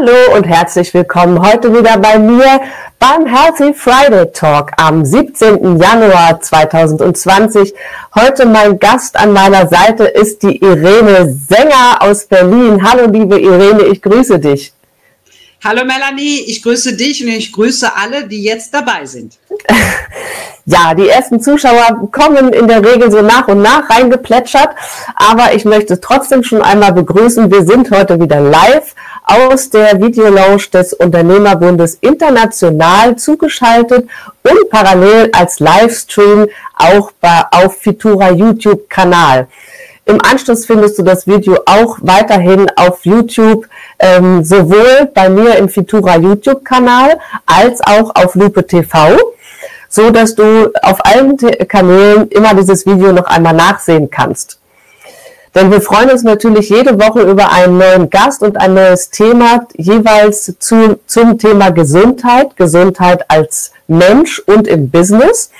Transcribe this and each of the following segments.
Hallo und herzlich willkommen heute wieder bei mir beim Healthy Friday Talk am 17. Januar 2020. Heute mein Gast an meiner Seite ist die Irene Sänger aus Berlin. Hallo liebe Irene, ich grüße dich. Hallo Melanie, ich grüße dich und ich grüße alle, die jetzt dabei sind. Ja, die ersten Zuschauer kommen in der Regel so nach und nach reingeplätschert, aber ich möchte trotzdem schon einmal begrüßen. Wir sind heute wieder live aus der Videolounge des Unternehmerbundes international zugeschaltet und parallel als Livestream auch bei, auf Fitura YouTube-Kanal. Im Anschluss findest du das Video auch weiterhin auf YouTube, ähm, sowohl bei mir im Fitura YouTube-Kanal als auch auf Lupe TV, so dass du auf allen Kanälen immer dieses Video noch einmal nachsehen kannst. Denn wir freuen uns natürlich jede Woche über einen neuen Gast und ein neues Thema, jeweils zu, zum Thema Gesundheit, Gesundheit als Mensch und im Business.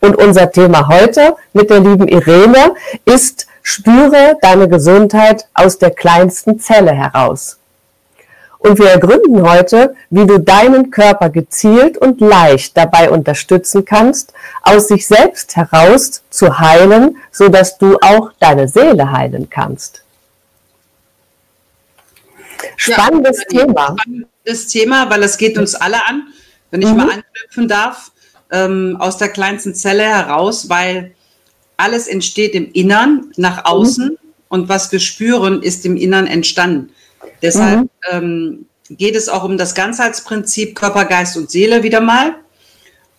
Und unser Thema heute mit der lieben Irene ist, spüre deine Gesundheit aus der kleinsten Zelle heraus. Und wir ergründen heute, wie du deinen Körper gezielt und leicht dabei unterstützen kannst, aus sich selbst heraus zu heilen, so dass du auch deine Seele heilen kannst. Spannendes ja, Thema. Spannendes Thema, weil es geht uns alle an, wenn ich mhm. mal anknüpfen darf, ähm, aus der kleinsten Zelle heraus, weil alles entsteht im Innern nach außen mhm. und was wir spüren, ist im Innern entstanden. Deshalb mhm. ähm, geht es auch um das Ganzheitsprinzip Körper, Geist und Seele wieder mal.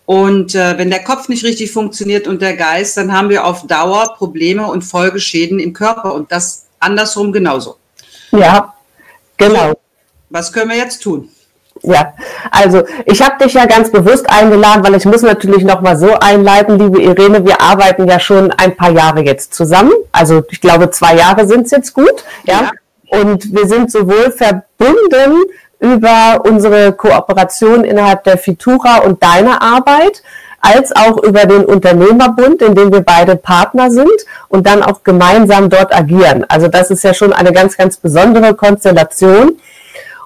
Und äh, wenn der Kopf nicht richtig funktioniert und der Geist, dann haben wir auf Dauer Probleme und Folgeschäden im Körper und das andersrum genauso. Ja, genau. Was können wir jetzt tun? Ja, also ich habe dich ja ganz bewusst eingeladen, weil ich muss natürlich noch mal so einleiten, liebe Irene, wir arbeiten ja schon ein paar Jahre jetzt zusammen. Also ich glaube, zwei Jahre sind es jetzt gut. Ja? ja. Und wir sind sowohl verbunden über unsere Kooperation innerhalb der Fitura und deiner Arbeit, als auch über den Unternehmerbund, in dem wir beide Partner sind und dann auch gemeinsam dort agieren. Also das ist ja schon eine ganz, ganz besondere Konstellation.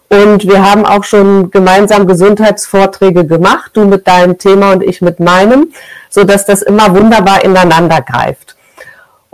Und wir haben auch schon gemeinsam Gesundheitsvorträge gemacht, du mit deinem Thema und ich mit meinem, so dass das immer wunderbar ineinander greift.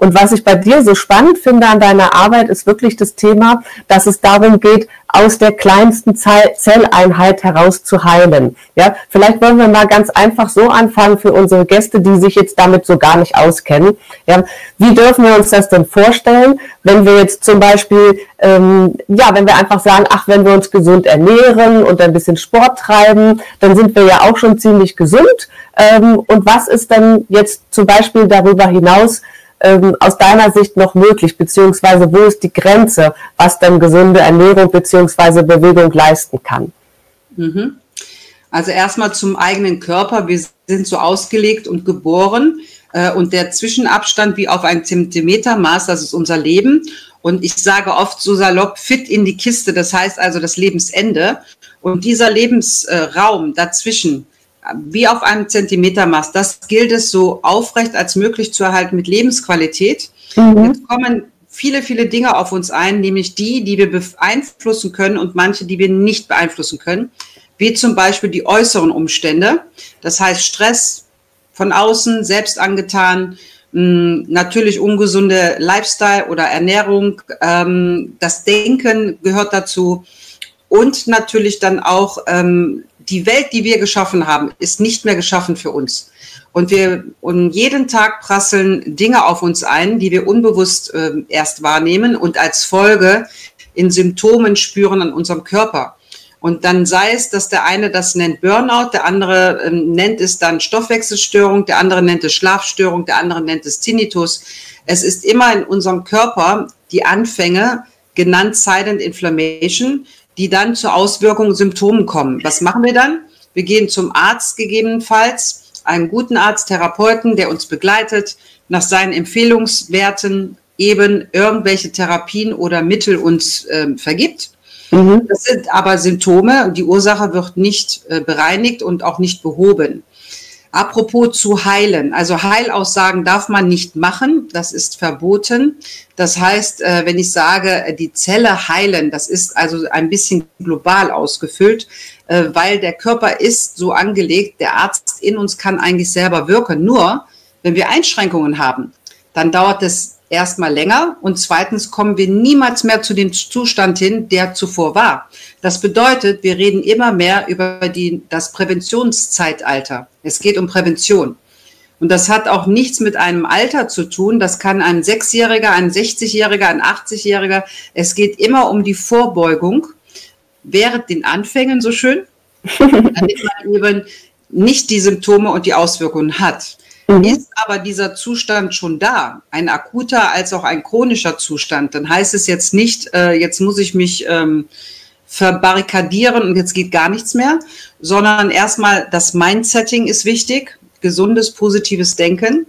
Und was ich bei dir so spannend finde an deiner Arbeit, ist wirklich das Thema, dass es darum geht, aus der kleinsten Zelleinheit heraus zu heilen. Ja, vielleicht wollen wir mal ganz einfach so anfangen für unsere Gäste, die sich jetzt damit so gar nicht auskennen. Ja, wie dürfen wir uns das denn vorstellen, wenn wir jetzt zum Beispiel, ähm, ja, wenn wir einfach sagen, ach, wenn wir uns gesund ernähren und ein bisschen Sport treiben, dann sind wir ja auch schon ziemlich gesund. Ähm, und was ist denn jetzt zum Beispiel darüber hinaus ähm, aus deiner Sicht noch möglich, beziehungsweise wo ist die Grenze, was dann gesunde Ernährung beziehungsweise Bewegung leisten kann? Mhm. Also erstmal zum eigenen Körper. Wir sind so ausgelegt und geboren äh, und der Zwischenabstand wie auf ein Zentimetermaß, das ist unser Leben. Und ich sage oft so salopp, fit in die Kiste, das heißt also das Lebensende. Und dieser Lebensraum dazwischen, wie auf einem Zentimetermaß. Das gilt es so aufrecht als möglich zu erhalten mit Lebensqualität. Mhm. Jetzt kommen viele, viele Dinge auf uns ein, nämlich die, die wir beeinflussen können und manche, die wir nicht beeinflussen können, wie zum Beispiel die äußeren Umstände. Das heißt Stress von außen, selbst angetan, hm, natürlich ungesunde Lifestyle oder Ernährung, ähm, das Denken gehört dazu und natürlich dann auch ähm, die Welt, die wir geschaffen haben, ist nicht mehr geschaffen für uns. Und wir und jeden Tag prasseln Dinge auf uns ein, die wir unbewusst äh, erst wahrnehmen und als Folge in Symptomen spüren an unserem Körper. Und dann sei es, dass der eine das nennt Burnout, der andere äh, nennt es dann Stoffwechselstörung, der andere nennt es Schlafstörung, der andere nennt es Tinnitus. Es ist immer in unserem Körper die Anfänge, genannt Silent Inflammation, die dann zur Auswirkung Symptomen kommen. Was machen wir dann? Wir gehen zum Arzt gegebenenfalls, einen guten Arzt, Therapeuten, der uns begleitet, nach seinen Empfehlungswerten eben irgendwelche Therapien oder Mittel uns äh, vergibt. Mhm. Das sind aber Symptome und die Ursache wird nicht äh, bereinigt und auch nicht behoben. Apropos zu heilen. Also Heilaussagen darf man nicht machen. Das ist verboten. Das heißt, äh, wenn ich sage, die Zelle heilen, das ist also ein bisschen global ausgefüllt, äh, weil der Körper ist so angelegt, der Arzt in uns kann eigentlich selber wirken. Nur, wenn wir Einschränkungen haben, dann dauert es erstmal länger und zweitens kommen wir niemals mehr zu dem Zustand hin, der zuvor war. Das bedeutet, wir reden immer mehr über die, das Präventionszeitalter. Es geht um Prävention. Und das hat auch nichts mit einem Alter zu tun. Das kann ein Sechsjähriger, ein 60-Jähriger, ein 80-Jähriger. Es geht immer um die Vorbeugung während den Anfängen so schön, damit man eben nicht die Symptome und die Auswirkungen hat. Mhm. Ist aber dieser Zustand schon da, ein akuter als auch ein chronischer Zustand, dann heißt es jetzt nicht, äh, jetzt muss ich mich ähm, verbarrikadieren und jetzt geht gar nichts mehr, sondern erstmal das Mindsetting ist wichtig, gesundes, positives Denken,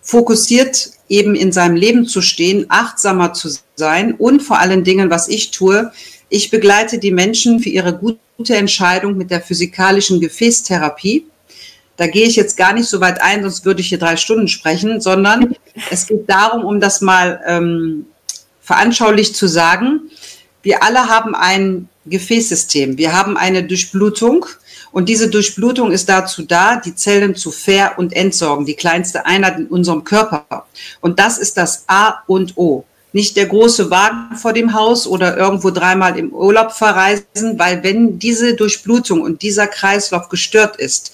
fokussiert eben in seinem Leben zu stehen, achtsamer zu sein und vor allen Dingen, was ich tue, ich begleite die Menschen für ihre gute Entscheidung mit der physikalischen Gefäßtherapie. Da gehe ich jetzt gar nicht so weit ein, sonst würde ich hier drei Stunden sprechen, sondern es geht darum, um das mal ähm, veranschaulich zu sagen. Wir alle haben ein Gefäßsystem. Wir haben eine Durchblutung und diese Durchblutung ist dazu da, die Zellen zu ver- und entsorgen, die kleinste Einheit in unserem Körper. Und das ist das A und O. Nicht der große Wagen vor dem Haus oder irgendwo dreimal im Urlaub verreisen, weil wenn diese Durchblutung und dieser Kreislauf gestört ist,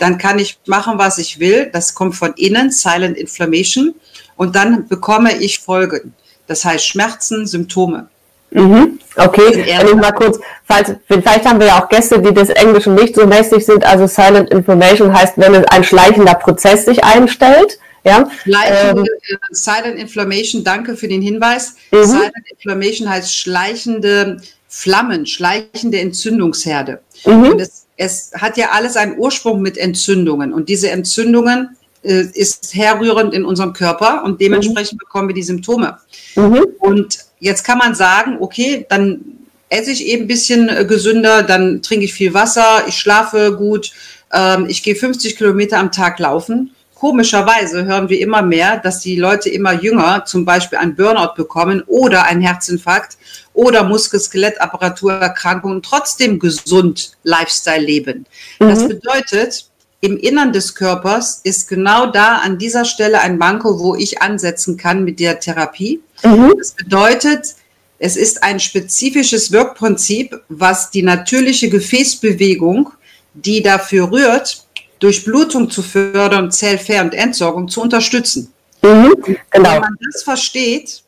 dann kann ich machen, was ich will. Das kommt von innen, Silent Inflammation. Und dann bekomme ich Folgen. Das heißt Schmerzen, Symptome. Mhm. Okay, wenn ich mal kurz, falls, vielleicht haben wir ja auch Gäste, die des Englischen nicht so mäßig sind. Also Silent Inflammation heißt, wenn ein schleichender Prozess sich einstellt. Ja? Schleichende, ähm, äh, Silent Inflammation, danke für den Hinweis. Mhm. Silent Inflammation heißt schleichende Flammen, schleichende Entzündungsherde. Mhm. Und es es hat ja alles einen Ursprung mit Entzündungen und diese Entzündungen äh, ist herrührend in unserem Körper und dementsprechend mhm. bekommen wir die Symptome. Mhm. Und jetzt kann man sagen, okay, dann esse ich eben ein bisschen äh, gesünder, dann trinke ich viel Wasser, ich schlafe gut, ähm, ich gehe 50 Kilometer am Tag laufen komischerweise hören wir immer mehr, dass die Leute immer jünger zum Beispiel ein Burnout bekommen oder einen Herzinfarkt oder Muskel-Skelettapparaturerkrankungen trotzdem gesund Lifestyle leben. Mhm. Das bedeutet, im Innern des Körpers ist genau da an dieser Stelle ein Manko, wo ich ansetzen kann mit der Therapie. Mhm. Das bedeutet, es ist ein spezifisches Wirkprinzip, was die natürliche Gefäßbewegung, die dafür rührt, Durchblutung zu fördern, Zellver- und Entsorgung zu unterstützen. Mhm, genau. Wenn man das versteht,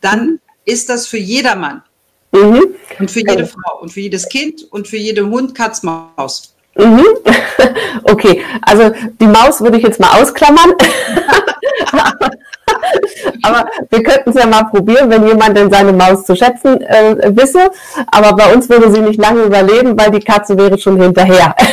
dann ist das für jedermann. Mhm. Und für jede Frau und für jedes Kind und für jede Hund, Katz, Maus. Mhm. Okay, also die Maus würde ich jetzt mal ausklammern. Aber wir könnten es ja mal probieren, wenn jemand denn seine Maus zu schätzen äh, wisse. Aber bei uns würde sie nicht lange überleben, weil die Katze wäre schon hinterher.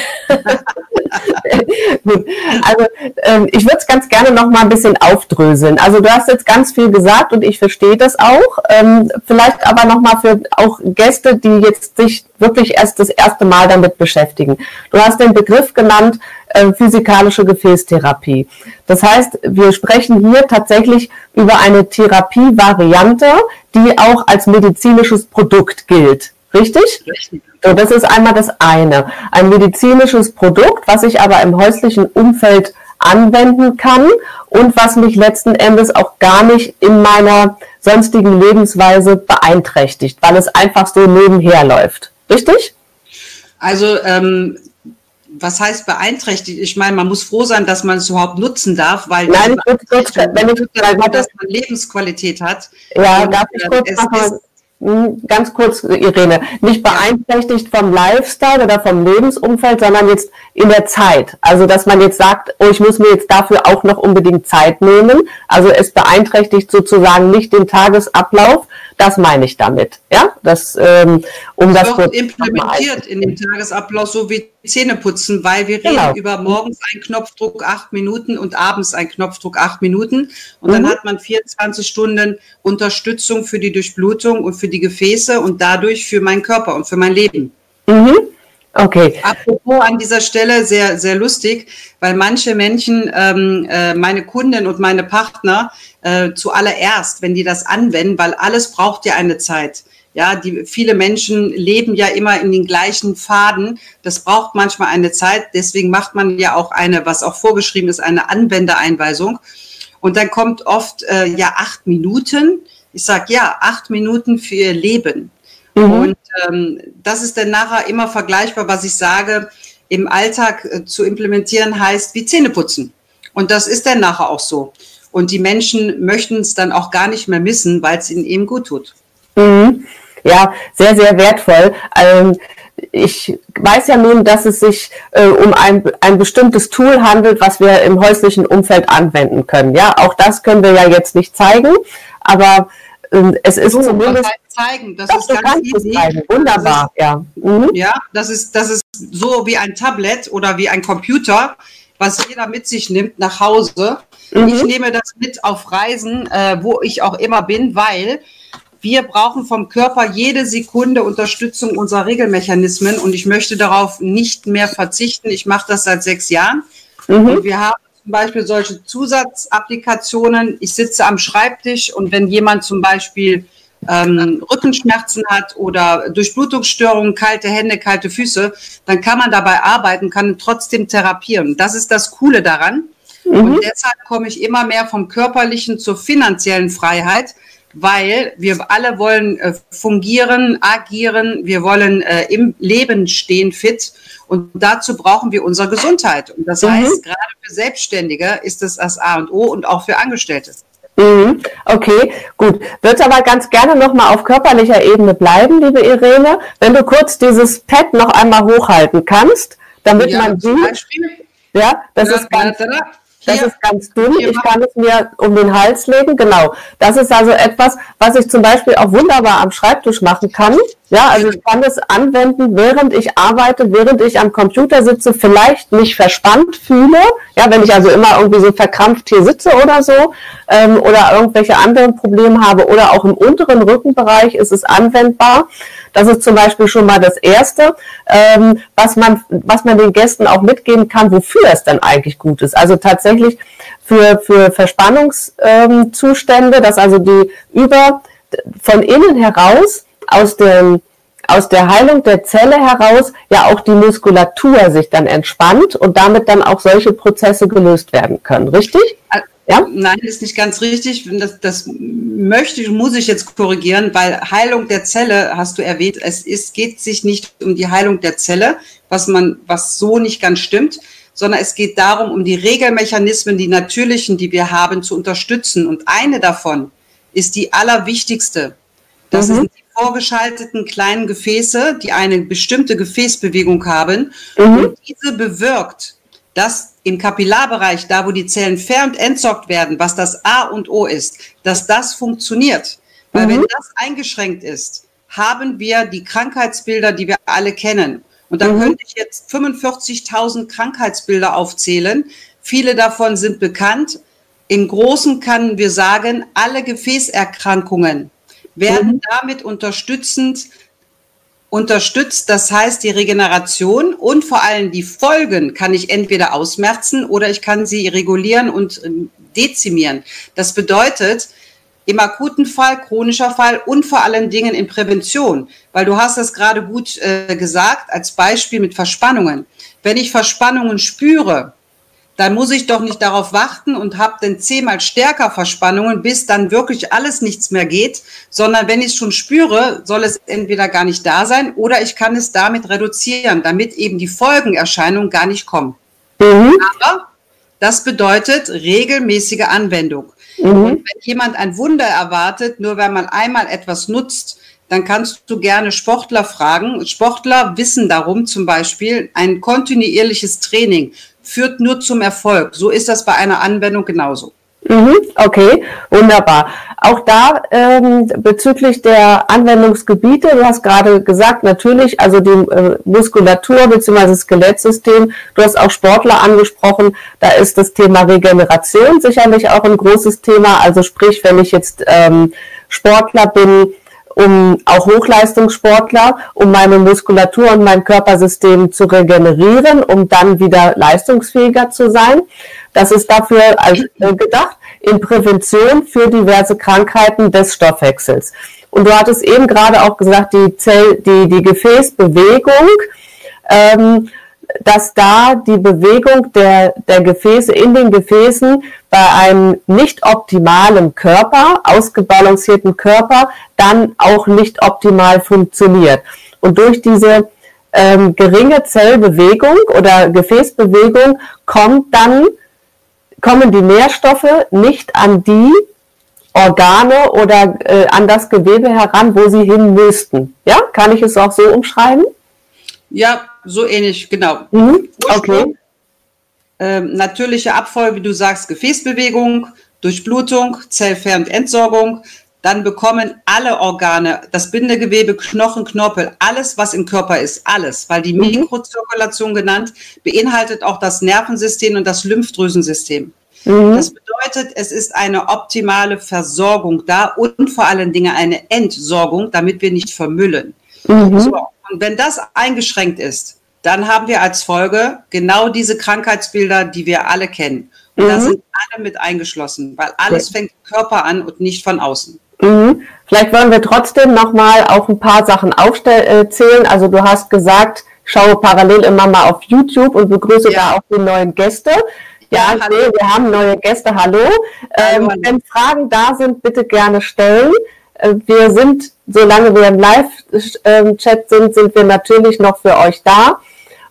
Gut. Also ähm, ich würde es ganz gerne noch mal ein bisschen aufdröseln. Also du hast jetzt ganz viel gesagt und ich verstehe das auch. Ähm, vielleicht aber noch mal für auch Gäste, die jetzt sich wirklich erst das erste Mal damit beschäftigen. Du hast den Begriff genannt äh, physikalische Gefäßtherapie. Das heißt, wir sprechen hier tatsächlich über eine Therapievariante, die auch als medizinisches Produkt gilt. Richtig? Richtig. So, das ist einmal das eine. Ein medizinisches Produkt, was ich aber im häuslichen Umfeld anwenden kann und was mich letzten Endes auch gar nicht in meiner sonstigen Lebensweise beeinträchtigt, weil es einfach so nebenher läuft. Richtig? Also ähm, was heißt beeinträchtigt? Ich meine, man muss froh sein, dass man es überhaupt nutzen darf, weil Nein, ich kurz, wenn ich, dass man Lebensqualität hat. Ja, darf ich kurz machen? Hm, ganz kurz, Irene, nicht beeinträchtigt vom Lifestyle oder vom Lebensumfeld, sondern jetzt in der Zeit. Also, dass man jetzt sagt, oh, ich muss mir jetzt dafür auch noch unbedingt Zeit nehmen. Also, es beeinträchtigt sozusagen nicht den Tagesablauf, Das meine ich damit. Ja, das, ähm, um das, das wird implementiert in den Tagesablauf so wie Zähneputzen, weil wir genau. reden über morgens ein Knopfdruck acht Minuten und abends ein Knopfdruck acht Minuten. Und mhm. dann hat man 24 Stunden Unterstützung für die Durchblutung und für die Gefäße und dadurch für meinen Körper und für mein Leben. Mhm. Okay. Apropos an dieser Stelle sehr, sehr lustig, weil manche Menschen, ähm, äh, meine Kunden und meine Partner, äh, zuallererst, wenn die das anwenden, weil alles braucht ja eine Zeit. Ja, die, viele Menschen leben ja immer in den gleichen Faden. Das braucht manchmal eine Zeit. Deswegen macht man ja auch eine, was auch vorgeschrieben ist, eine Anwendereinweisung. Und dann kommt oft äh, ja acht Minuten. Ich sage ja, acht Minuten für ihr Leben. Mhm. Und ähm, das ist dann nachher immer vergleichbar, was ich sage, im Alltag äh, zu implementieren heißt wie Zähne putzen. Und das ist dann nachher auch so. Und die Menschen möchten es dann auch gar nicht mehr missen, weil es ihnen eben gut tut. Mhm. Ja, sehr, sehr wertvoll. Ähm, ich weiß ja nun, dass es sich äh, um ein, ein bestimmtes Tool handelt, was wir im häuslichen Umfeld anwenden können. Ja, auch das können wir ja jetzt nicht zeigen, aber äh, es ist so, zumindest zeigen. Das Doch, ist ganz easy. Wunderbar, ist, ja. Mhm. Ja, das ist, das ist so wie ein Tablet oder wie ein Computer, was jeder mit sich nimmt nach Hause. Mhm. Ich nehme das mit auf Reisen, äh, wo ich auch immer bin, weil wir brauchen vom Körper jede Sekunde Unterstützung unserer Regelmechanismen und ich möchte darauf nicht mehr verzichten. Ich mache das seit sechs Jahren mhm. und wir haben zum Beispiel solche Zusatzapplikationen. Ich sitze am Schreibtisch und wenn jemand zum Beispiel ähm, Rückenschmerzen hat oder Durchblutungsstörungen, kalte Hände, kalte Füße, dann kann man dabei arbeiten, kann trotzdem therapieren. Das ist das Coole daran. Mhm. Und deshalb komme ich immer mehr vom körperlichen zur finanziellen Freiheit, weil wir alle wollen äh, fungieren, agieren, wir wollen äh, im Leben stehen fit und dazu brauchen wir unsere Gesundheit. Und das mhm. heißt, gerade für Selbstständige ist es das A und O und auch für Angestellte. Mhm. Okay, gut. Würde aber ganz gerne nochmal auf körperlicher Ebene bleiben, liebe Irene. Wenn du kurz dieses Pad noch einmal hochhalten kannst, damit ja, man sieht. Ja, das ist ganz, das ist ganz dünn. Ich kann es mir um den Hals legen. Genau. Das ist also etwas, was ich zum Beispiel auch wunderbar am Schreibtisch machen kann. Ja, also ich kann es anwenden, während ich arbeite, während ich am Computer sitze, vielleicht mich verspannt fühle. Ja, wenn ich also immer irgendwie so verkrampft hier sitze oder so, ähm, oder irgendwelche anderen Probleme habe oder auch im unteren Rückenbereich ist es anwendbar. Das ist zum Beispiel schon mal das Erste, ähm, was man, was man den Gästen auch mitgeben kann, wofür es dann eigentlich gut ist. Also tatsächlich für, für Verspannungszustände, dass also die über, von innen heraus aus dem aus der Heilung der Zelle heraus ja auch die Muskulatur sich dann entspannt und damit dann auch solche Prozesse gelöst werden können, richtig? Ja? Nein, ist nicht ganz richtig. Das, das möchte ich, muss ich jetzt korrigieren, weil Heilung der Zelle hast du erwähnt. Es ist, geht sich nicht um die Heilung der Zelle, was man, was so nicht ganz stimmt, sondern es geht darum, um die Regelmechanismen, die natürlichen, die wir haben, zu unterstützen. Und eine davon ist die allerwichtigste. Das mhm. sind die vorgeschalteten kleinen Gefäße, die eine bestimmte Gefäßbewegung haben. Mhm. Und diese bewirkt, dass im Kapillarbereich, da wo die Zellen ver- und entsorgt werden, was das A und O ist, dass das funktioniert. Weil mhm. wenn das eingeschränkt ist, haben wir die Krankheitsbilder, die wir alle kennen. Und dann mhm. könnte ich jetzt 45.000 Krankheitsbilder aufzählen. Viele davon sind bekannt. Im Großen können wir sagen, alle Gefäßerkrankungen werden mhm. damit unterstützend unterstützt. Das heißt, die Regeneration und vor allem die Folgen kann ich entweder ausmerzen oder ich kann sie regulieren und ähm, dezimieren. Das bedeutet, im akuten Fall, chronischer Fall und vor allen Dingen in Prävention, weil du hast das gerade gut äh, gesagt als Beispiel mit Verspannungen. Wenn ich Verspannungen spüre, dann muss ich doch nicht darauf warten und habe dann zehnmal stärker Verspannungen, bis dann wirklich alles nichts mehr geht, sondern wenn ich es schon spüre, soll es entweder gar nicht da sein oder ich kann es damit reduzieren, damit eben die Folgenerscheinungen gar nicht kommen. Mhm. Aber das bedeutet regelmäßige Anwendung. Mhm. Und wenn jemand ein Wunder erwartet, nur wenn man einmal etwas nutzt, dann kannst du gerne Sportler fragen. Sportler wissen darum zum Beispiel ein kontinuierliches Training führt nur zum Erfolg. So ist das bei einer Anwendung genauso. Mhm, okay, wunderbar. Auch da ähm, bezüglich der Anwendungsgebiete, du hast gerade gesagt, natürlich, also die äh, Muskulatur bzw. Skelettsystem, du hast auch Sportler angesprochen, da ist das Thema Regeneration sicherlich auch ein großes Thema. Also sprich, wenn ich jetzt ähm, Sportler bin, um auch Hochleistungssportler, um meine Muskulatur und mein Körpersystem zu regenerieren, um dann wieder leistungsfähiger zu sein. Das ist dafür äh, gedacht in Prävention für diverse Krankheiten des Stoffwechsels. Und du hattest eben gerade auch gesagt, die, Zell, die, die Gefäßbewegung, ähm, dass da die Bewegung der, der Gefäße in den Gefäßen bei einem nicht optimalen Körper, ausgebalancierten Körper, dann auch nicht optimal funktioniert. Und durch diese ähm, geringe Zellbewegung oder Gefäßbewegung kommt dann, kommen die Nährstoffe nicht an die Organe oder äh, an das Gewebe heran, wo sie hin müssten. Ja, kann ich es auch so umschreiben? Ja, so ähnlich, genau. Mhm. Okay. Ähm, natürliche Abfolge, wie du sagst, Gefäßbewegung, Durchblutung, Zellver- und Entsorgung. Dann bekommen alle Organe, das Bindegewebe, Knochen, Knorpel, alles, was im Körper ist, alles, weil die mhm. Mikrozirkulation genannt, beinhaltet auch das Nervensystem und das Lymphdrüsensystem. Mhm. Das bedeutet, es ist eine optimale Versorgung da und vor allen Dingen eine Entsorgung, damit wir nicht vermüllen. Mhm. So, und wenn das eingeschränkt ist, dann haben wir als Folge genau diese Krankheitsbilder, die wir alle kennen. Und mhm. da sind alle mit eingeschlossen, weil alles fängt im Körper an und nicht von außen. Mhm. Vielleicht wollen wir trotzdem nochmal auf ein paar Sachen aufzählen. Äh, also du hast gesagt, schaue parallel immer mal auf YouTube und begrüße ja. da auch die neuen Gäste. Ja, ja sehe, wir haben neue Gäste. Hallo. Ähm, wenn Fragen da sind, bitte gerne stellen. Äh, wir sind, solange wir im Live-Chat sind, sind wir natürlich noch für euch da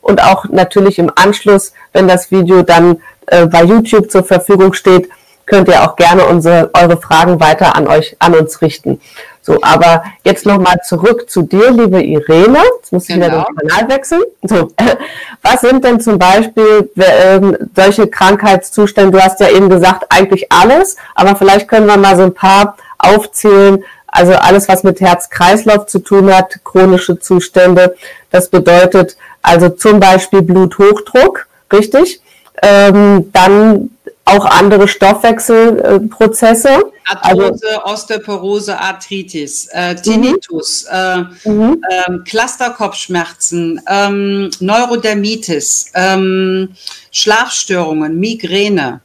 und auch natürlich im Anschluss, wenn das Video dann äh, bei YouTube zur Verfügung steht, könnt ihr auch gerne unsere, eure Fragen weiter an euch, an uns richten. So, aber jetzt nochmal zurück zu dir, liebe Irene. Jetzt muss ich genau. wieder den Kanal wechseln. So, was sind denn zum Beispiel äh, solche Krankheitszustände? Du hast ja eben gesagt, eigentlich alles, aber vielleicht können wir mal so ein paar aufzählen, also alles, was mit Herz-Kreislauf zu tun hat, chronische Zustände. Das bedeutet also zum Beispiel Bluthochdruck, richtig? Ähm, dann auch andere Stoffwechselprozesse. Arthrose, also, Osteoporose, Arthritis, äh, Tinnitus, mhm. äh, mhm. äh, Clusterkopfschmerzen, ähm, Neurodermitis, ähm, Schlafstörungen, Migräne,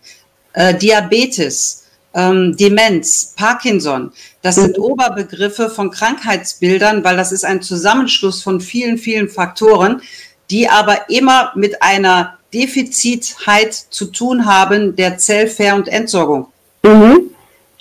äh, Diabetes, ähm, Demenz, Parkinson. Das sind. Oberbegriffe von Krankheitsbildern, weil das ist ein Zusammenschluss von vielen, vielen Faktoren, die aber immer mit einer Defizitheit zu tun haben der Zellver- und Entsorgung. Mhm.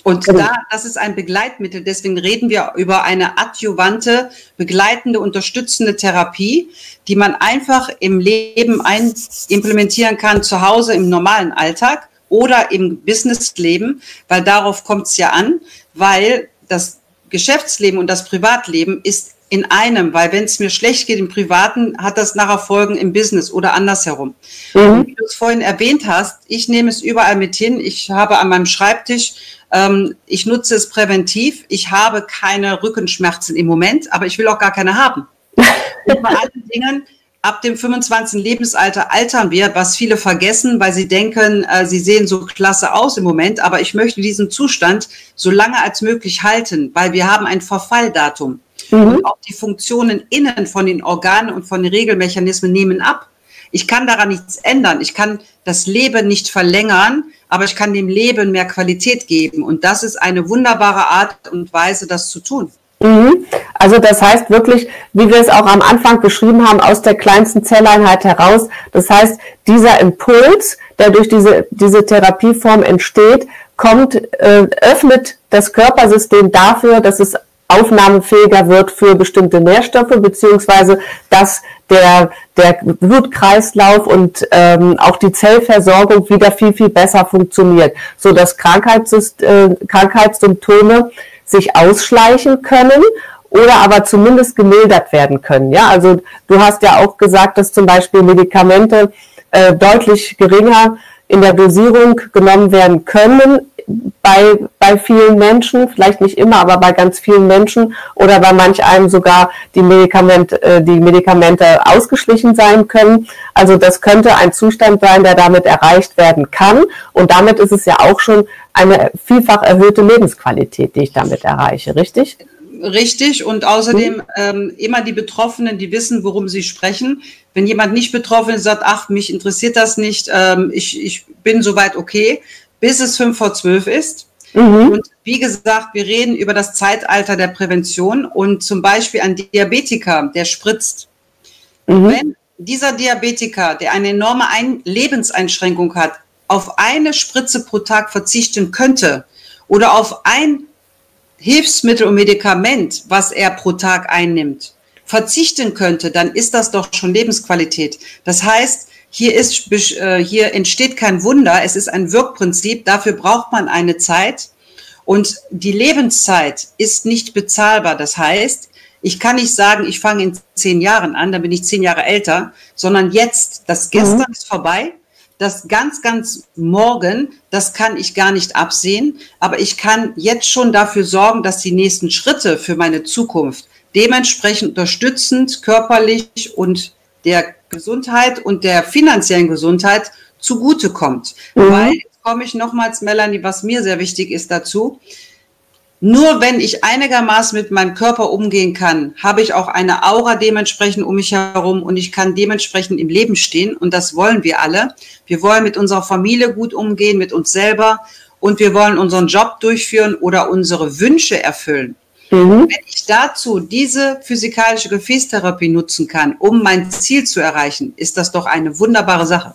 Und genau. da, das ist ein Begleitmittel. Deswegen reden wir über eine adjuvante, begleitende, unterstützende Therapie, die man einfach im Leben ein implementieren kann, zu Hause im normalen Alltag oder im Businessleben, weil darauf kommt es ja an, weil das Geschäftsleben und das Privatleben ist in einem, weil wenn es mir schlecht geht im Privaten, hat das nachher Folgen im Business oder andersherum. Mhm. Wie du es vorhin erwähnt hast, ich nehme es überall mit hin. Ich habe an meinem Schreibtisch, ähm, ich nutze es präventiv. Ich habe keine Rückenschmerzen im Moment, aber ich will auch gar keine haben. Und bei allen Dingen ab dem 25. Lebensalter altern wir, was viele vergessen, weil sie denken, äh, sie sehen so klasse aus im Moment, aber ich möchte diesen Zustand so lange als möglich halten, weil wir haben ein Verfalldatum. Mhm. Und auch die Funktionen innen von den Organen und von den Regelmechanismen nehmen ab. Ich kann daran nichts ändern. Ich kann das Leben nicht verlängern, aber ich kann dem Leben mehr Qualität geben. Und das ist eine wunderbare Art und Weise, das zu tun. Mhm. Also das heißt wirklich, wie wir es auch am Anfang beschrieben haben, aus der kleinsten Zelleinheit heraus. Das heißt, dieser Impuls, der durch diese, diese Therapieform entsteht, kommt, äh, öffnet das Körpersystem dafür, dass es aufnahmefähiger wird für bestimmte Nährstoffe, beziehungsweise dass der, der Blutkreislauf und ähm, auch die Zellversorgung wieder viel, viel besser funktioniert, so dass äh, Krankheitssymptome sich ausschleichen können oder aber zumindest gemildert werden können. Ja, also du hast ja auch gesagt, dass zum Beispiel Medikamente äh, deutlich geringer in der Dosierung genommen werden können bei, bei vielen Menschen, vielleicht nicht immer, aber bei ganz vielen Menschen oder bei manch einem sogar die Medikamente, äh, die Medikamente ausgeschlichen sein können. Also das könnte ein Zustand sein, der damit erreicht werden kann. Und damit ist es ja auch schon eine vielfach erhöhte Lebensqualität, die ich damit erreiche, richtig? Richtig. Und außerdem mhm. ähm, immer die Betroffenen, die wissen, worum sie sprechen. Wenn jemand nicht betroffen ist, sagt, ach, mich interessiert das nicht, ähm, ich, ich bin soweit okay, bis es fünf vor zwölf ist. Mhm. Und wie gesagt, wir reden über das Zeitalter der Prävention und zum Beispiel ein Diabetiker, der spritzt. Mhm. Wenn dieser Diabetiker, der eine enorme ein Lebenseinschränkung hat, auf eine Spritze pro Tag verzichten könnte oder auf ein Hilfsmittel und Medikament, was er pro Tag einnimmt, verzichten könnte, dann ist das doch schon Lebensqualität. Das heißt, hier, ist, äh, hier entsteht kein Wunder, es ist ein Wirkprinzip, dafür braucht man eine Zeit. Und die Lebenszeit ist nicht bezahlbar. Das heißt, ich kann nicht sagen, ich fange in zehn Jahren an, dann bin ich zehn Jahre älter, sondern jetzt, das Gestern mhm. ist vorbei, das ganz, ganz morgen, das kann ich gar nicht absehen, aber ich kann jetzt schon dafür sorgen, dass die nächsten Schritte für meine Zukunft dementsprechend unterstützend, körperlich und der Gesundheit und der finanziellen Gesundheit zugutekommt. Mhm. Weil, jetzt komme ich nochmals, Melanie, was mir sehr wichtig ist dazu, nur wenn ich einigermaßen mit meinem Körper umgehen kann, habe ich auch eine Aura dementsprechend um mich herum und ich kann dementsprechend im Leben stehen. Und das wollen wir alle. Wir wollen mit unserer Familie gut umgehen, mit uns selber und wir wollen unseren Job durchführen oder unsere Wünsche erfüllen. Mhm. Wenn ich dazu diese physikalische Gefäßtherapie nutzen kann, um mein Ziel zu erreichen, ist das doch eine wunderbare Sache.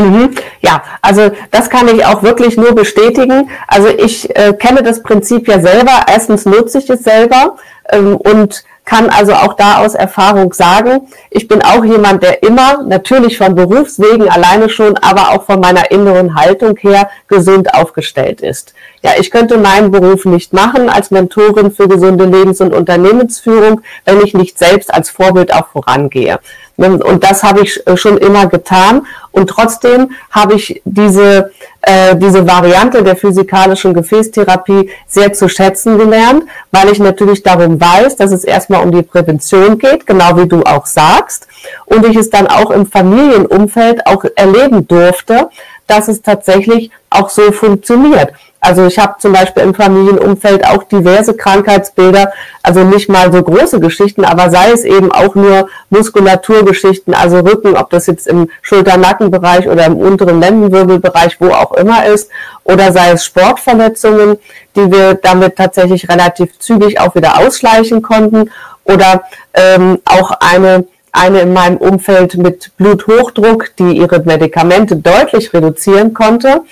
Mhm. Ja, also das kann ich auch wirklich nur bestätigen. Also ich äh, kenne das Prinzip ja selber. Erstens nutze ich es selber ähm, und kann also auch da aus Erfahrung sagen, ich bin auch jemand, der immer, natürlich von Berufswegen alleine schon, aber auch von meiner inneren Haltung her gesund aufgestellt ist. Ja, ich könnte meinen Beruf nicht machen als Mentorin für gesunde Lebens- und Unternehmensführung, wenn ich nicht selbst als Vorbild auch vorangehe. Und das habe ich schon immer getan. Und trotzdem habe ich diese, äh, diese Variante der physikalischen Gefäßtherapie sehr zu schätzen gelernt, weil ich natürlich darum weiß, dass es erstmal um die Prävention geht, genau wie du auch sagst. Und ich es dann auch im Familienumfeld auch erleben durfte, dass es tatsächlich auch so funktioniert. Also ich habe zum Beispiel im Familienumfeld auch diverse Krankheitsbilder, also nicht mal so große Geschichten, aber sei es eben auch nur Muskulaturgeschichten, also Rücken, ob das jetzt im Schulter-Nackenbereich oder im unteren Lendenwirbelbereich, wo auch immer ist, oder sei es Sportverletzungen, die wir damit tatsächlich relativ zügig auch wieder ausschleichen konnten, oder ähm, auch eine eine in meinem Umfeld mit Bluthochdruck, die ihre Medikamente deutlich reduzieren konnte.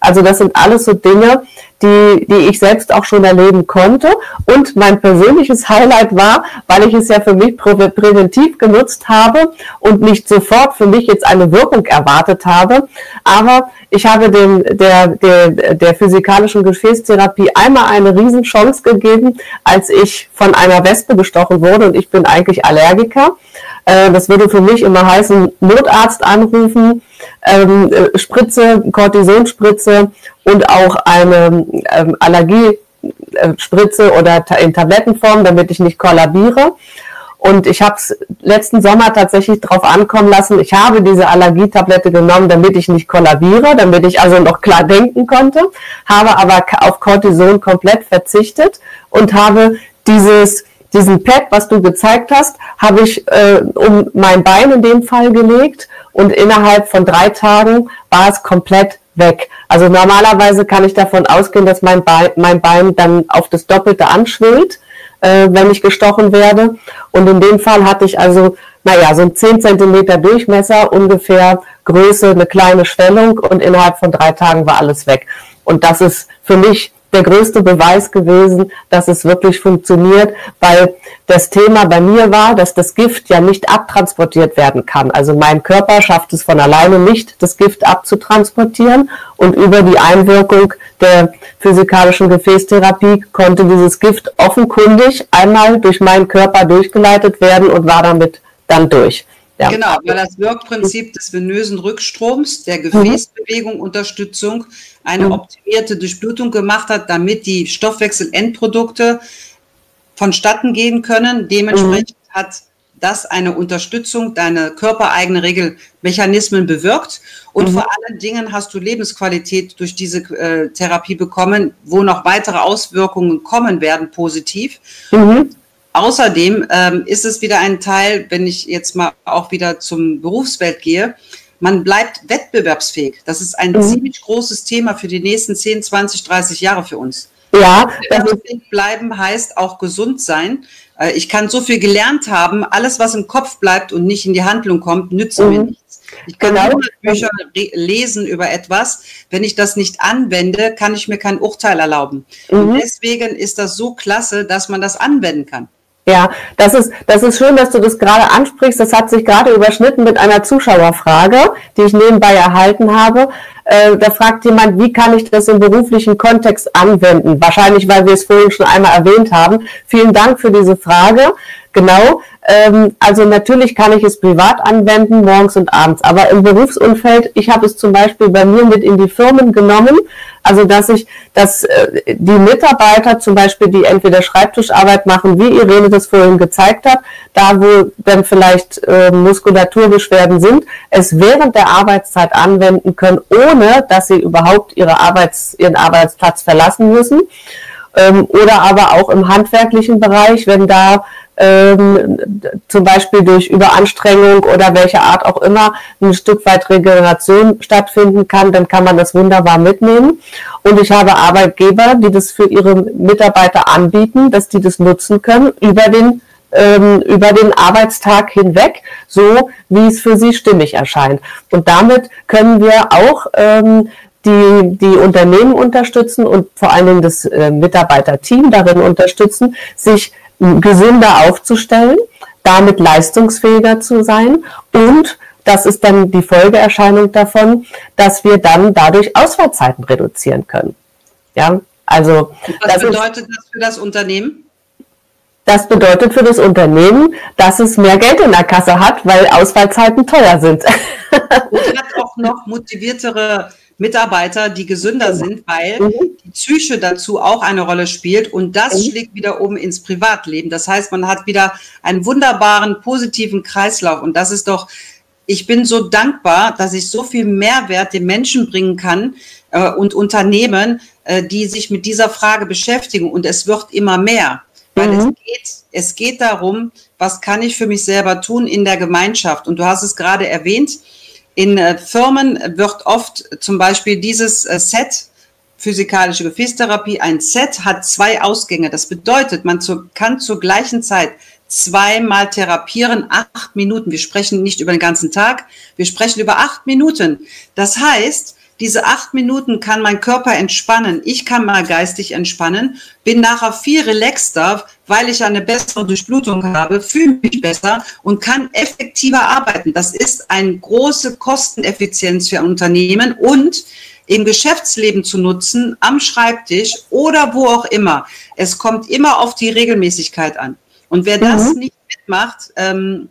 Also das sind alles so Dinge, die, die ich selbst auch schon erleben konnte. Und mein persönliches Highlight war, weil ich es ja für mich prä präventiv genutzt habe und nicht sofort für mich jetzt eine Wirkung erwartet habe. Aber ich habe dem, der, der, der physikalischen Gefäßtherapie einmal eine Riesenchance gegeben, als ich von einer Wespe gestochen wurde und ich bin eigentlich Allergiker. Äh, das würde für mich immer heißen, Notarzt anrufen, ähm, äh, Spritze, Cortisonspritze und auch eine ähm, Allergiespritze oder in Tablettenform, damit ich nicht kollabiere. Und ich habe es letzten Sommer tatsächlich drauf ankommen lassen. Ich habe diese Allergietablette genommen, damit ich nicht kollabiere, damit ich also noch klar denken konnte, habe aber auf Cortison komplett verzichtet und habe dieses diesen Pad, was du gezeigt hast, habe ich äh, um mein Bein in dem Fall gelegt und innerhalb von drei Tagen war es komplett weg. Also normalerweise kann ich davon ausgehen, dass mein Bein, mein Bein dann auf das Doppelte anschwillt, äh, wenn ich gestochen werde. Und in dem Fall hatte ich also, naja, so ein 10 Zentimeter Durchmesser, ungefähr Größe, eine kleine Schwellung und innerhalb von drei Tagen war alles weg. Und das ist für mich der größte Beweis gewesen, dass es wirklich funktioniert, weil das Thema bei mir war, dass das Gift ja nicht abtransportiert werden kann. Also mein Körper schafft es von alleine nicht, das Gift abzutransportieren und über die Einwirkung der physikalischen Gefäßtherapie konnte dieses Gift offenkundig einmal durch meinen Körper durchgeleitet werden und war damit dann durch. Ja. Genau, weil das Wirkprinzip des venösen Rückstroms, der Gefäßbewegung, Unterstützung, eine optimierte Durchblutung gemacht hat, damit die Stoffwechselendprodukte vonstatten gehen können. Dementsprechend mhm. hat das eine Unterstützung, deine körpereigene Regelmechanismen bewirkt. Und mhm. vor allen Dingen hast du Lebensqualität durch diese äh, Therapie bekommen, wo noch weitere Auswirkungen kommen werden, positiv. Mhm. Außerdem ähm, ist es wieder ein Teil, wenn ich jetzt mal auch wieder zum Berufswelt gehe, man bleibt wettbewerbsfähig. Das ist ein mhm. ziemlich großes Thema für die nächsten 10, 20, 30 Jahre für uns. Ja, wettbewerbsfähig bleiben heißt auch gesund sein. Äh, ich kann so viel gelernt haben, alles, was im Kopf bleibt und nicht in die Handlung kommt, nützt mhm. mir nichts. Ich kann genau. Bücher lesen über etwas. Wenn ich das nicht anwende, kann ich mir kein Urteil erlauben. Mhm. Und deswegen ist das so klasse, dass man das anwenden kann. Ja, das ist, das ist schön, dass du das gerade ansprichst. Das hat sich gerade überschnitten mit einer Zuschauerfrage, die ich nebenbei erhalten habe. Äh, da fragt jemand, wie kann ich das im beruflichen Kontext anwenden? Wahrscheinlich, weil wir es vorhin schon einmal erwähnt haben. Vielen Dank für diese Frage. Genau. Ähm, also natürlich kann ich es privat anwenden, morgens und abends. Aber im Berufsumfeld, ich habe es zum Beispiel bei mir mit in die Firmen genommen. Also dass ich, dass äh, die Mitarbeiter zum Beispiel, die entweder Schreibtischarbeit machen, wie Irene das vorhin gezeigt hat, da wo dann vielleicht äh, Muskulaturbeschwerden sind, es während der Arbeitszeit anwenden können, ohne dass sie überhaupt ihre Arbeits, ihren Arbeitsplatz verlassen müssen. Ähm, oder aber auch im handwerklichen Bereich, wenn da ähm, zum Beispiel durch Überanstrengung oder welche Art auch immer ein Stück weit Regeneration stattfinden kann, dann kann man das wunderbar mitnehmen. Und ich habe Arbeitgeber, die das für ihre Mitarbeiter anbieten, dass die das nutzen können über den ähm, über den Arbeitstag hinweg, so wie es für sie stimmig erscheint. Und damit können wir auch ähm, die, die Unternehmen unterstützen und vor allen Dingen das äh, Mitarbeiterteam darin unterstützen, sich gesünder aufzustellen, damit leistungsfähiger zu sein und das ist dann die Folgeerscheinung davon, dass wir dann dadurch Ausfallzeiten reduzieren können. Ja, also. Was bedeutet das für das Unternehmen? Das bedeutet für das Unternehmen, dass es mehr Geld in der Kasse hat, weil Ausfallzeiten teuer sind. Und hat auch noch motiviertere Mitarbeiter, die gesünder sind, weil mhm. die Psyche dazu auch eine Rolle spielt und das mhm. schlägt wieder um ins Privatleben. Das heißt, man hat wieder einen wunderbaren, positiven Kreislauf und das ist doch, ich bin so dankbar, dass ich so viel Mehrwert den Menschen bringen kann äh, und Unternehmen, äh, die sich mit dieser Frage beschäftigen und es wird immer mehr. Weil mhm. es, geht, es geht darum, was kann ich für mich selber tun in der Gemeinschaft? Und du hast es gerade erwähnt, in äh, Firmen wird oft zum Beispiel dieses äh, Set, physikalische Gefäßtherapie, ein Set hat zwei Ausgänge. Das bedeutet, man zu, kann zur gleichen Zeit zweimal therapieren, acht Minuten. Wir sprechen nicht über den ganzen Tag, wir sprechen über acht Minuten. Das heißt, diese acht Minuten kann mein Körper entspannen. Ich kann mal geistig entspannen, bin nachher viel relaxter, weil ich eine bessere Durchblutung habe, fühle mich besser und kann effektiver arbeiten. Das ist eine große Kosteneffizienz für ein Unternehmen und im Geschäftsleben zu nutzen, am Schreibtisch oder wo auch immer. Es kommt immer auf die Regelmäßigkeit an. Und wer das mhm. nicht mitmacht, ähm,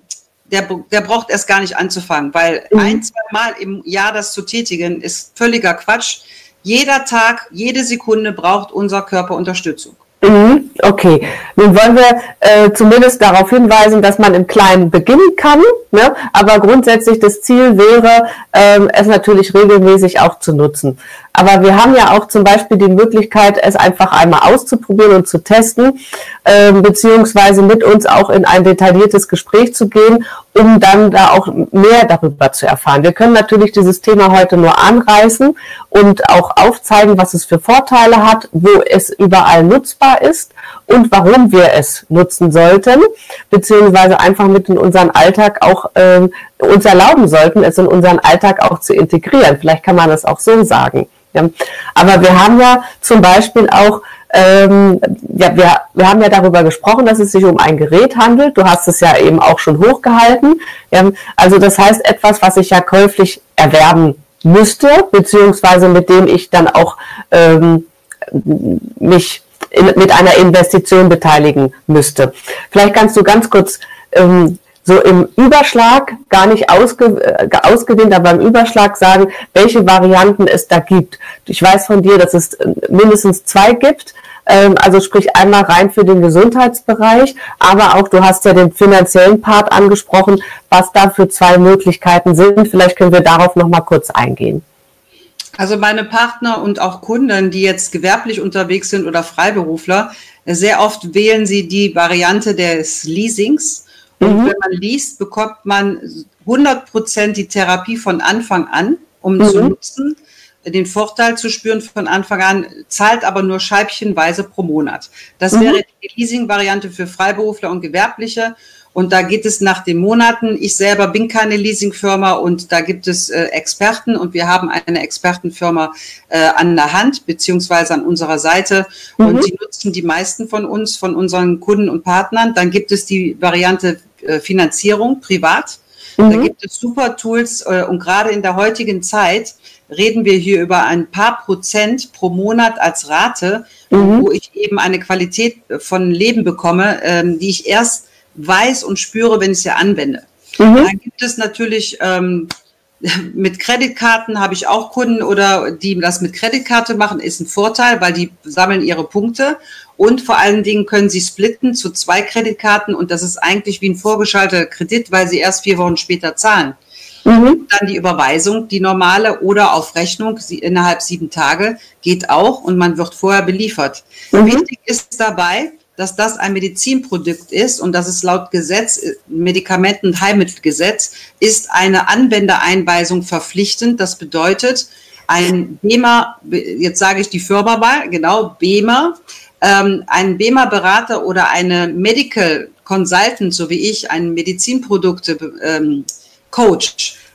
der, der braucht erst gar nicht anzufangen, weil mhm. ein, zwei Mal im Jahr das zu tätigen, ist völliger Quatsch. Jeder Tag, jede Sekunde braucht unser Körper Unterstützung. Mhm, okay, nun wollen wir äh, zumindest darauf hinweisen, dass man im Kleinen beginnen kann, ne? aber grundsätzlich das Ziel wäre, ähm, es natürlich regelmäßig auch zu nutzen. Aber wir haben ja auch zum Beispiel die Möglichkeit, es einfach einmal auszuprobieren und zu testen, äh, beziehungsweise mit uns auch in ein detailliertes Gespräch zu gehen, um dann da auch mehr darüber zu erfahren. Wir können natürlich dieses Thema heute nur anreißen und auch aufzeigen, was es für Vorteile hat, wo es überall nutzbar ist und warum wir es nutzen sollten, beziehungsweise einfach mit in unseren Alltag auch äh, uns erlauben sollten, es in unseren Alltag auch zu integrieren. Vielleicht kann man das auch so sagen. Ja. Aber wir haben ja zum Beispiel auch, ähm, ja, wir, wir haben ja darüber gesprochen, dass es sich um ein Gerät handelt. Du hast es ja eben auch schon hochgehalten. Ja. Also das heißt etwas, was ich ja käuflich erwerben müsste, beziehungsweise mit dem ich dann auch ähm, mich in, mit einer Investition beteiligen müsste. Vielleicht kannst du ganz kurz ähm, so im Überschlag, gar nicht ausge, äh, ausgedehnt, aber im Überschlag sagen, welche Varianten es da gibt. Ich weiß von dir, dass es äh, mindestens zwei gibt. Ähm, also sprich einmal rein für den Gesundheitsbereich, aber auch du hast ja den finanziellen Part angesprochen, was da für zwei Möglichkeiten sind. Vielleicht können wir darauf noch mal kurz eingehen. Also meine Partner und auch Kunden, die jetzt gewerblich unterwegs sind oder Freiberufler, sehr oft wählen sie die Variante des Leasings. Und mhm. wenn man liest, bekommt man 100 Prozent die Therapie von Anfang an, um mhm. zu nutzen den Vorteil zu spüren von Anfang an, zahlt aber nur scheibchenweise pro Monat. Das mhm. wäre die Leasing-Variante für Freiberufler und Gewerbliche. Und da geht es nach den Monaten. Ich selber bin keine Leasingfirma und da gibt es äh, Experten und wir haben eine Expertenfirma äh, an der Hand beziehungsweise an unserer Seite mhm. und die nutzen die meisten von uns, von unseren Kunden und Partnern. Dann gibt es die Variante äh, Finanzierung privat. Mhm. Da gibt es super Tools äh, und gerade in der heutigen Zeit reden wir hier über ein paar Prozent pro Monat als Rate, mhm. wo ich eben eine Qualität von Leben bekomme, ähm, die ich erst weiß und spüre, wenn ich sie anwende. Mhm. Dann gibt es natürlich ähm, mit Kreditkarten habe ich auch Kunden oder die das mit Kreditkarte machen, ist ein Vorteil, weil die sammeln ihre Punkte und vor allen Dingen können sie splitten zu zwei Kreditkarten und das ist eigentlich wie ein vorgeschalteter Kredit, weil sie erst vier Wochen später zahlen. Mhm. Dann die Überweisung, die normale oder auf Rechnung innerhalb sieben Tage geht auch und man wird vorher beliefert. Mhm. Wichtig ist dabei, dass das ein Medizinprodukt ist und dass es laut Gesetz, Medikamenten- und Heilmittelgesetz, ist eine Anwendereinweisung verpflichtend. Das bedeutet, ein BEMA, jetzt sage ich die Firma mal, genau, BEMA, ähm, ein BEMA-Berater oder eine Medical Consultant, so wie ich, ein Medizinprodukte ähm,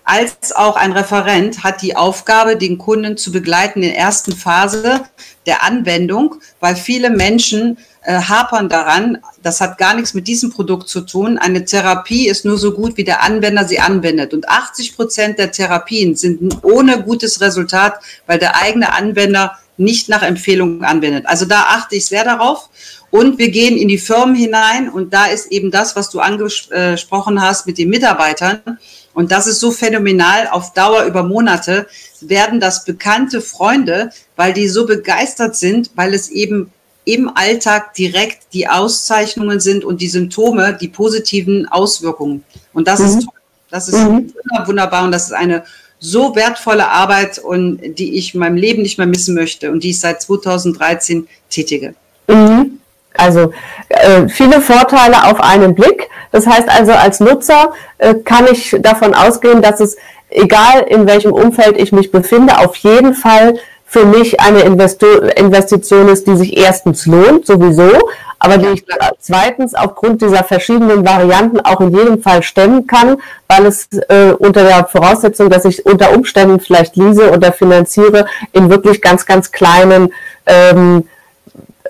als auch ein Referent hat die Aufgabe, den Kunden zu begleiten in der ersten Phase der Anwendung, weil viele Menschen äh, hapern daran. Das hat gar nichts mit diesem Produkt zu tun. Eine Therapie ist nur so gut, wie der Anwender sie anwendet. Und 80 Prozent der Therapien sind ohne gutes Resultat, weil der eigene Anwender nicht nach Empfehlung anwendet. Also da achte ich sehr darauf. Und wir gehen in die Firmen hinein und da ist eben das, was du angesprochen hast mit den Mitarbeitern. Und das ist so phänomenal. Auf Dauer über Monate werden das bekannte Freunde, weil die so begeistert sind, weil es eben im Alltag direkt die Auszeichnungen sind und die Symptome, die positiven Auswirkungen. Und das mhm. ist toll. Das ist mhm. wunderbar und das ist eine so wertvolle Arbeit und die ich in meinem Leben nicht mehr missen möchte und die ich seit 2013 tätige. Mhm. Also äh, viele Vorteile auf einen Blick. Das heißt also, als Nutzer äh, kann ich davon ausgehen, dass es, egal in welchem Umfeld ich mich befinde, auf jeden Fall für mich eine Investo Investition ist, die sich erstens lohnt, sowieso, aber die ich zweitens aufgrund dieser verschiedenen Varianten auch in jedem Fall stemmen kann, weil es äh, unter der Voraussetzung, dass ich unter Umständen vielleicht lease oder finanziere, in wirklich ganz, ganz kleinen ähm,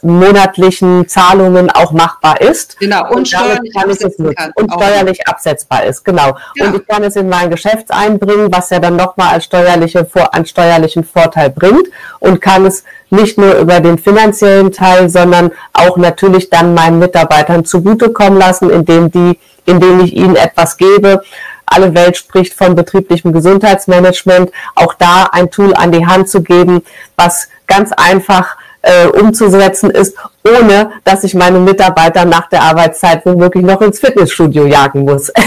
monatlichen Zahlungen auch machbar ist. Genau, und, steuerlich absetzen kann. Und steuerlich absetzbar ist, genau. Ja. Und ich kann es in mein Geschäft einbringen, was ja dann nochmal als steuerliche, einen steuerlichen Vorteil bringt und kann es nicht nur über den finanziellen Teil, sondern auch natürlich dann meinen Mitarbeitern zugutekommen lassen, indem die, indem ich ihnen etwas gebe. Alle Welt spricht von betrieblichem Gesundheitsmanagement. Auch da ein Tool an die Hand zu geben, was ganz einfach äh, umzusetzen ist, ohne dass ich meine Mitarbeiter nach der Arbeitszeit womöglich noch ins Fitnessstudio jagen muss.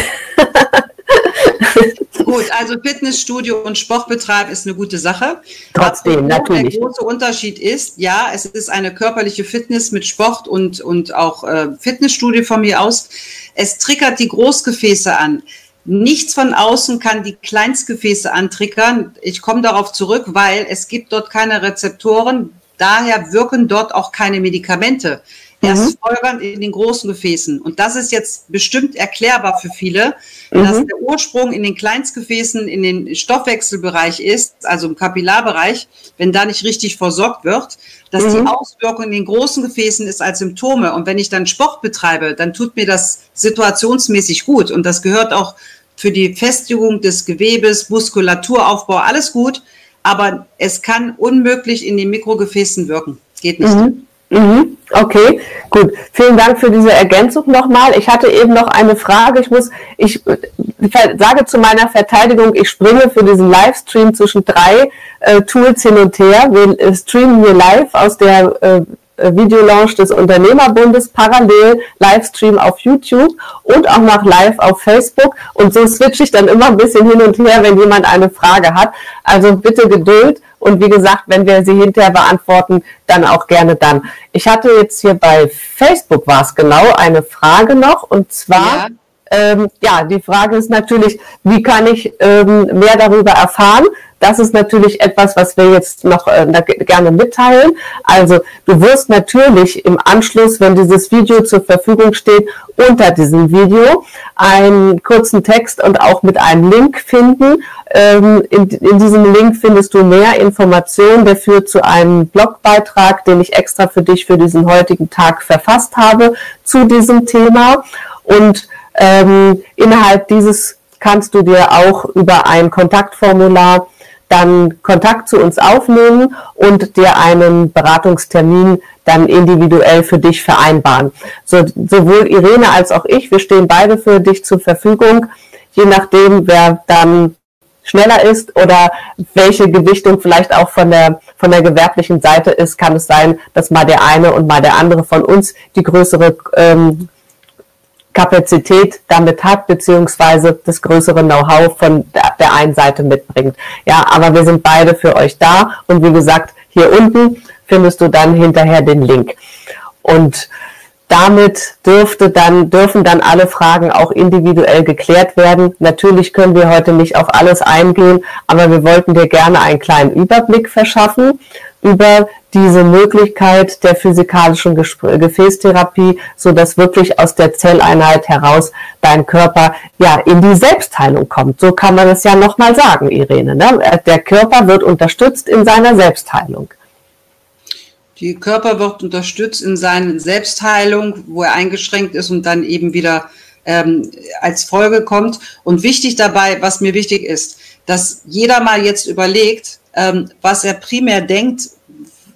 Gut, also Fitnessstudio und Sportbetrieb ist eine gute Sache. Trotzdem, natürlich. Der große Unterschied ist, ja, es ist eine körperliche Fitness mit Sport und, und auch äh, Fitnessstudio von mir aus. Es triggert die Großgefäße an. Nichts von außen kann die Kleinstgefäße antriggern. Ich komme darauf zurück, weil es gibt dort keine Rezeptoren, Daher wirken dort auch keine Medikamente. Erst mhm. folgernd in den großen Gefäßen. Und das ist jetzt bestimmt erklärbar für viele, mhm. dass der Ursprung in den Kleinstgefäßen, in den Stoffwechselbereich ist, also im Kapillarbereich, wenn da nicht richtig versorgt wird, dass mhm. die Auswirkung in den großen Gefäßen ist als Symptome. Und wenn ich dann Sport betreibe, dann tut mir das situationsmäßig gut. Und das gehört auch für die Festigung des Gewebes, Muskulaturaufbau, alles gut aber es kann unmöglich in den Mikrogefäßen wirken. Geht nicht. Mhm. Mhm. Okay, gut. Vielen Dank für diese Ergänzung nochmal. Ich hatte eben noch eine Frage. Ich muss, ich, sage zu meiner Verteidigung, ich springe für diesen Livestream zwischen drei äh, Tools hin und her. Wir äh, streamen hier live aus der äh, Videolaunch des Unternehmerbundes, parallel Livestream auf YouTube und auch noch live auf Facebook. Und so switche ich dann immer ein bisschen hin und her, wenn jemand eine Frage hat. Also bitte Geduld und wie gesagt, wenn wir sie hinterher beantworten, dann auch gerne dann. Ich hatte jetzt hier bei Facebook war es genau eine Frage noch und zwar, ja. Ähm, ja, die Frage ist natürlich, wie kann ich ähm, mehr darüber erfahren? Das ist natürlich etwas, was wir jetzt noch äh, gerne mitteilen. Also du wirst natürlich im Anschluss, wenn dieses Video zur Verfügung steht, unter diesem Video einen kurzen Text und auch mit einem Link finden. Ähm, in, in diesem Link findest du mehr Informationen. Der führt zu einem Blogbeitrag, den ich extra für dich für diesen heutigen Tag verfasst habe zu diesem Thema. Und ähm, innerhalb dieses kannst du dir auch über ein Kontaktformular dann Kontakt zu uns aufnehmen und dir einen Beratungstermin dann individuell für dich vereinbaren. So, sowohl Irene als auch ich, wir stehen beide für dich zur Verfügung, je nachdem, wer dann schneller ist oder welche Gewichtung vielleicht auch von der, von der gewerblichen Seite ist, kann es sein, dass mal der eine und mal der andere von uns die größere ähm, Kapazität damit hat, beziehungsweise das größere Know-how von der, der einen Seite mitbringt. Ja, aber wir sind beide für euch da und wie gesagt, hier unten findest du dann hinterher den Link. Und damit dürfte dann, dürfen dann alle Fragen auch individuell geklärt werden. Natürlich können wir heute nicht auf alles eingehen, aber wir wollten dir gerne einen kleinen Überblick verschaffen über diese Möglichkeit der physikalischen Gefäßtherapie, so dass wirklich aus der Zelleinheit heraus dein Körper ja in die Selbstheilung kommt. So kann man es ja nochmal sagen, Irene. Ne? Der Körper wird unterstützt in seiner Selbstheilung. Die Körper wird unterstützt in seiner Selbstheilung, wo er eingeschränkt ist und dann eben wieder ähm, als Folge kommt. Und wichtig dabei, was mir wichtig ist, dass jeder mal jetzt überlegt, ähm, was er primär denkt,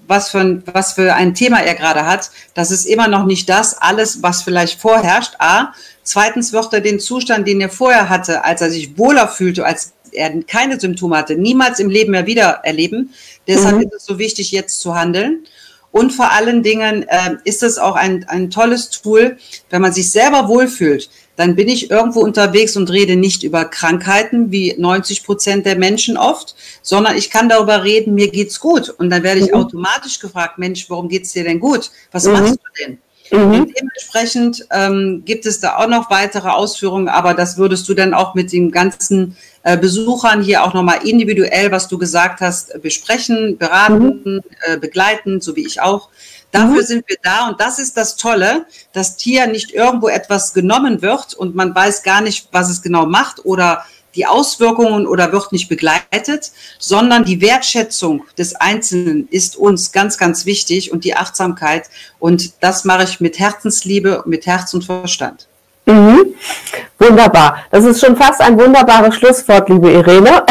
was für, ein, was für ein Thema er gerade hat. Das ist immer noch nicht das alles, was vielleicht vorherrscht. A. Zweitens wird er den Zustand, den er vorher hatte, als er sich wohler fühlte, als er keine Symptome hatte, niemals im Leben mehr wieder erleben. Deshalb mhm. ist es so wichtig, jetzt zu handeln. Und vor allen Dingen äh, ist es auch ein, ein tolles Tool, wenn man sich selber wohlfühlt dann bin ich irgendwo unterwegs und rede nicht über Krankheiten wie 90 Prozent der Menschen oft, sondern ich kann darüber reden, mir geht's gut. Und dann werde ich mhm. automatisch gefragt, Mensch, warum geht's dir denn gut? Was mhm. machst du denn? Mhm. Und dementsprechend ähm, gibt es da auch noch weitere Ausführungen, aber das würdest du dann auch mit den ganzen äh, Besuchern hier auch nochmal individuell, was du gesagt hast, besprechen, beraten, mhm. äh, begleiten, so wie ich auch. Dafür mhm. sind wir da und das ist das Tolle, dass hier nicht irgendwo etwas genommen wird und man weiß gar nicht, was es genau macht oder die Auswirkungen oder wird nicht begleitet, sondern die Wertschätzung des Einzelnen ist uns ganz, ganz wichtig und die Achtsamkeit. Und das mache ich mit Herzensliebe, mit Herz und Verstand. Mhm. Wunderbar. Das ist schon fast ein wunderbares Schlusswort, liebe Irene.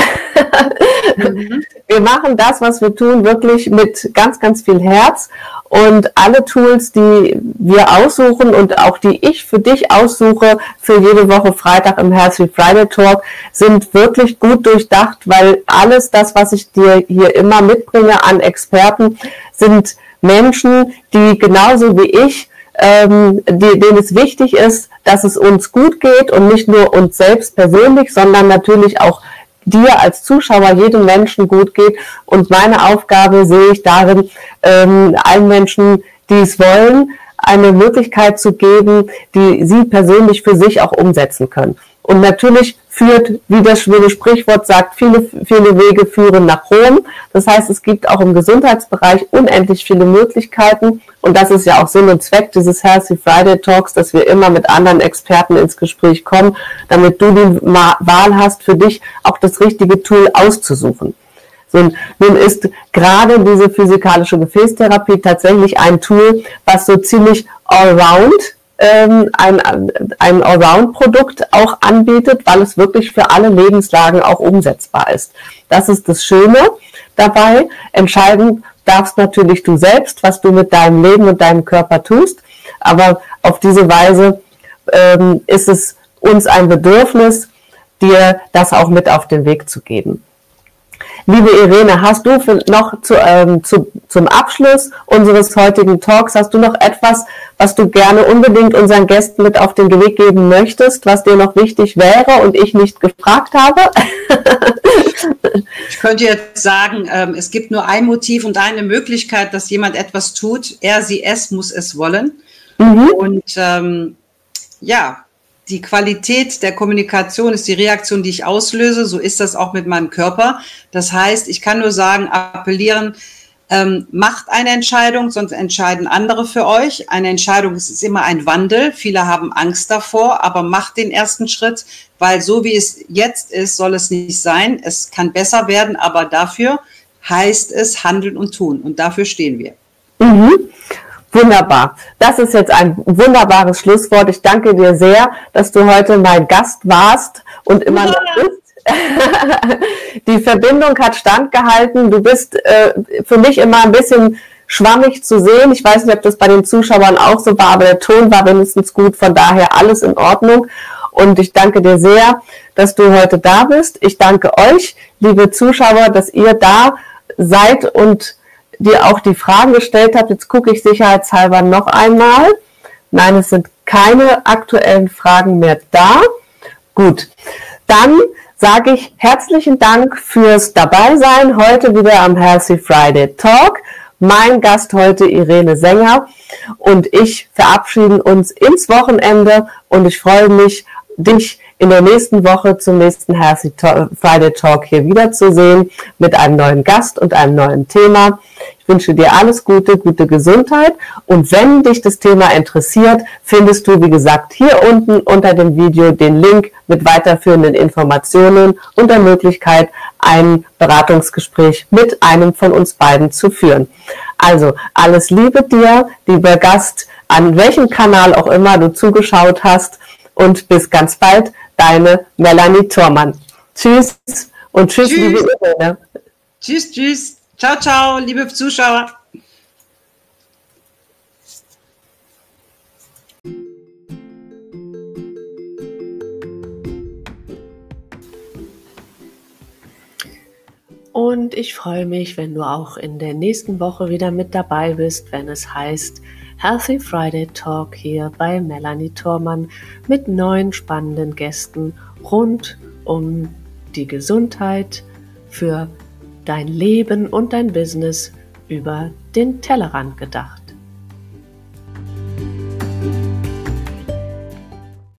Mhm. Wir machen das, was wir tun, wirklich mit ganz, ganz viel Herz. Und alle Tools, die wir aussuchen und auch die ich für dich aussuche für jede Woche Freitag im Healthy Friday Talk, sind wirklich gut durchdacht, weil alles das, was ich dir hier immer mitbringe an Experten, sind Menschen, die genauso wie ich ähm, die, denen es wichtig ist, dass es uns gut geht und nicht nur uns selbst persönlich, sondern natürlich auch dir als Zuschauer, jedem Menschen gut geht. Und meine Aufgabe sehe ich darin, ähm, allen Menschen, die es wollen, eine Möglichkeit zu geben, die sie persönlich für sich auch umsetzen können. Und natürlich führt, wie das schöne Sprichwort sagt, viele, viele Wege führen nach Rom. Das heißt, es gibt auch im Gesundheitsbereich unendlich viele Möglichkeiten. Und das ist ja auch Sinn und Zweck dieses Healthy Friday Talks, dass wir immer mit anderen Experten ins Gespräch kommen, damit du die Wahl hast, für dich auch das richtige Tool auszusuchen. So, nun ist gerade diese physikalische Gefäßtherapie tatsächlich ein Tool, was so ziemlich allround ähm, ein, ein Allround-Produkt auch anbietet, weil es wirklich für alle Lebenslagen auch umsetzbar ist. Das ist das Schöne dabei. Entscheidend darfst natürlich du selbst, was du mit deinem Leben und deinem Körper tust. Aber auf diese Weise ähm, ist es uns ein Bedürfnis, dir das auch mit auf den Weg zu geben. Liebe Irene, hast du noch zu, ähm, zu, zum Abschluss unseres heutigen Talks, hast du noch etwas, was du gerne unbedingt unseren Gästen mit auf den Weg geben möchtest, was dir noch wichtig wäre und ich nicht gefragt habe? ich könnte jetzt sagen, ähm, es gibt nur ein Motiv und eine Möglichkeit, dass jemand etwas tut. Er, sie, es muss es wollen. Mhm. Und ähm, ja, die Qualität der Kommunikation ist die Reaktion, die ich auslöse. So ist das auch mit meinem Körper. Das heißt, ich kann nur sagen, appellieren, ähm, macht eine Entscheidung, sonst entscheiden andere für euch. Eine Entscheidung ist immer ein Wandel. Viele haben Angst davor, aber macht den ersten Schritt, weil so wie es jetzt ist, soll es nicht sein. Es kann besser werden, aber dafür heißt es handeln und tun. Und dafür stehen wir. Mhm. Wunderbar. Das ist jetzt ein wunderbares Schlusswort. Ich danke dir sehr, dass du heute mein Gast warst und immer noch bist. Die Verbindung hat standgehalten. Du bist äh, für mich immer ein bisschen schwammig zu sehen. Ich weiß nicht, ob das bei den Zuschauern auch so war, aber der Ton war wenigstens gut. Von daher alles in Ordnung. Und ich danke dir sehr, dass du heute da bist. Ich danke euch, liebe Zuschauer, dass ihr da seid und dir auch die Fragen gestellt habe. Jetzt gucke ich sicherheitshalber noch einmal. Nein, es sind keine aktuellen Fragen mehr da. Gut, dann sage ich herzlichen Dank fürs Dabeisein heute wieder am Healthy Friday Talk. Mein Gast heute Irene Sänger und ich verabschieden uns ins Wochenende und ich freue mich, dich in der nächsten Woche zum nächsten Healthy Friday Talk hier wiederzusehen mit einem neuen Gast und einem neuen Thema. Ich wünsche dir alles Gute, gute Gesundheit. Und wenn dich das Thema interessiert, findest du, wie gesagt, hier unten unter dem Video den Link mit weiterführenden Informationen und der Möglichkeit, ein Beratungsgespräch mit einem von uns beiden zu führen. Also alles Liebe dir, lieber Gast, an welchem Kanal auch immer du zugeschaut hast und bis ganz bald, deine Melanie Thormann. Tschüss und tschüss, tschüss. liebe Irene. Tschüss, tschüss. Ciao, ciao, liebe Zuschauer. Und ich freue mich, wenn du auch in der nächsten Woche wieder mit dabei bist, wenn es heißt Healthy Friday Talk hier bei Melanie Thormann mit neuen spannenden Gästen rund um die Gesundheit für dein Leben und dein Business über den Tellerrand gedacht.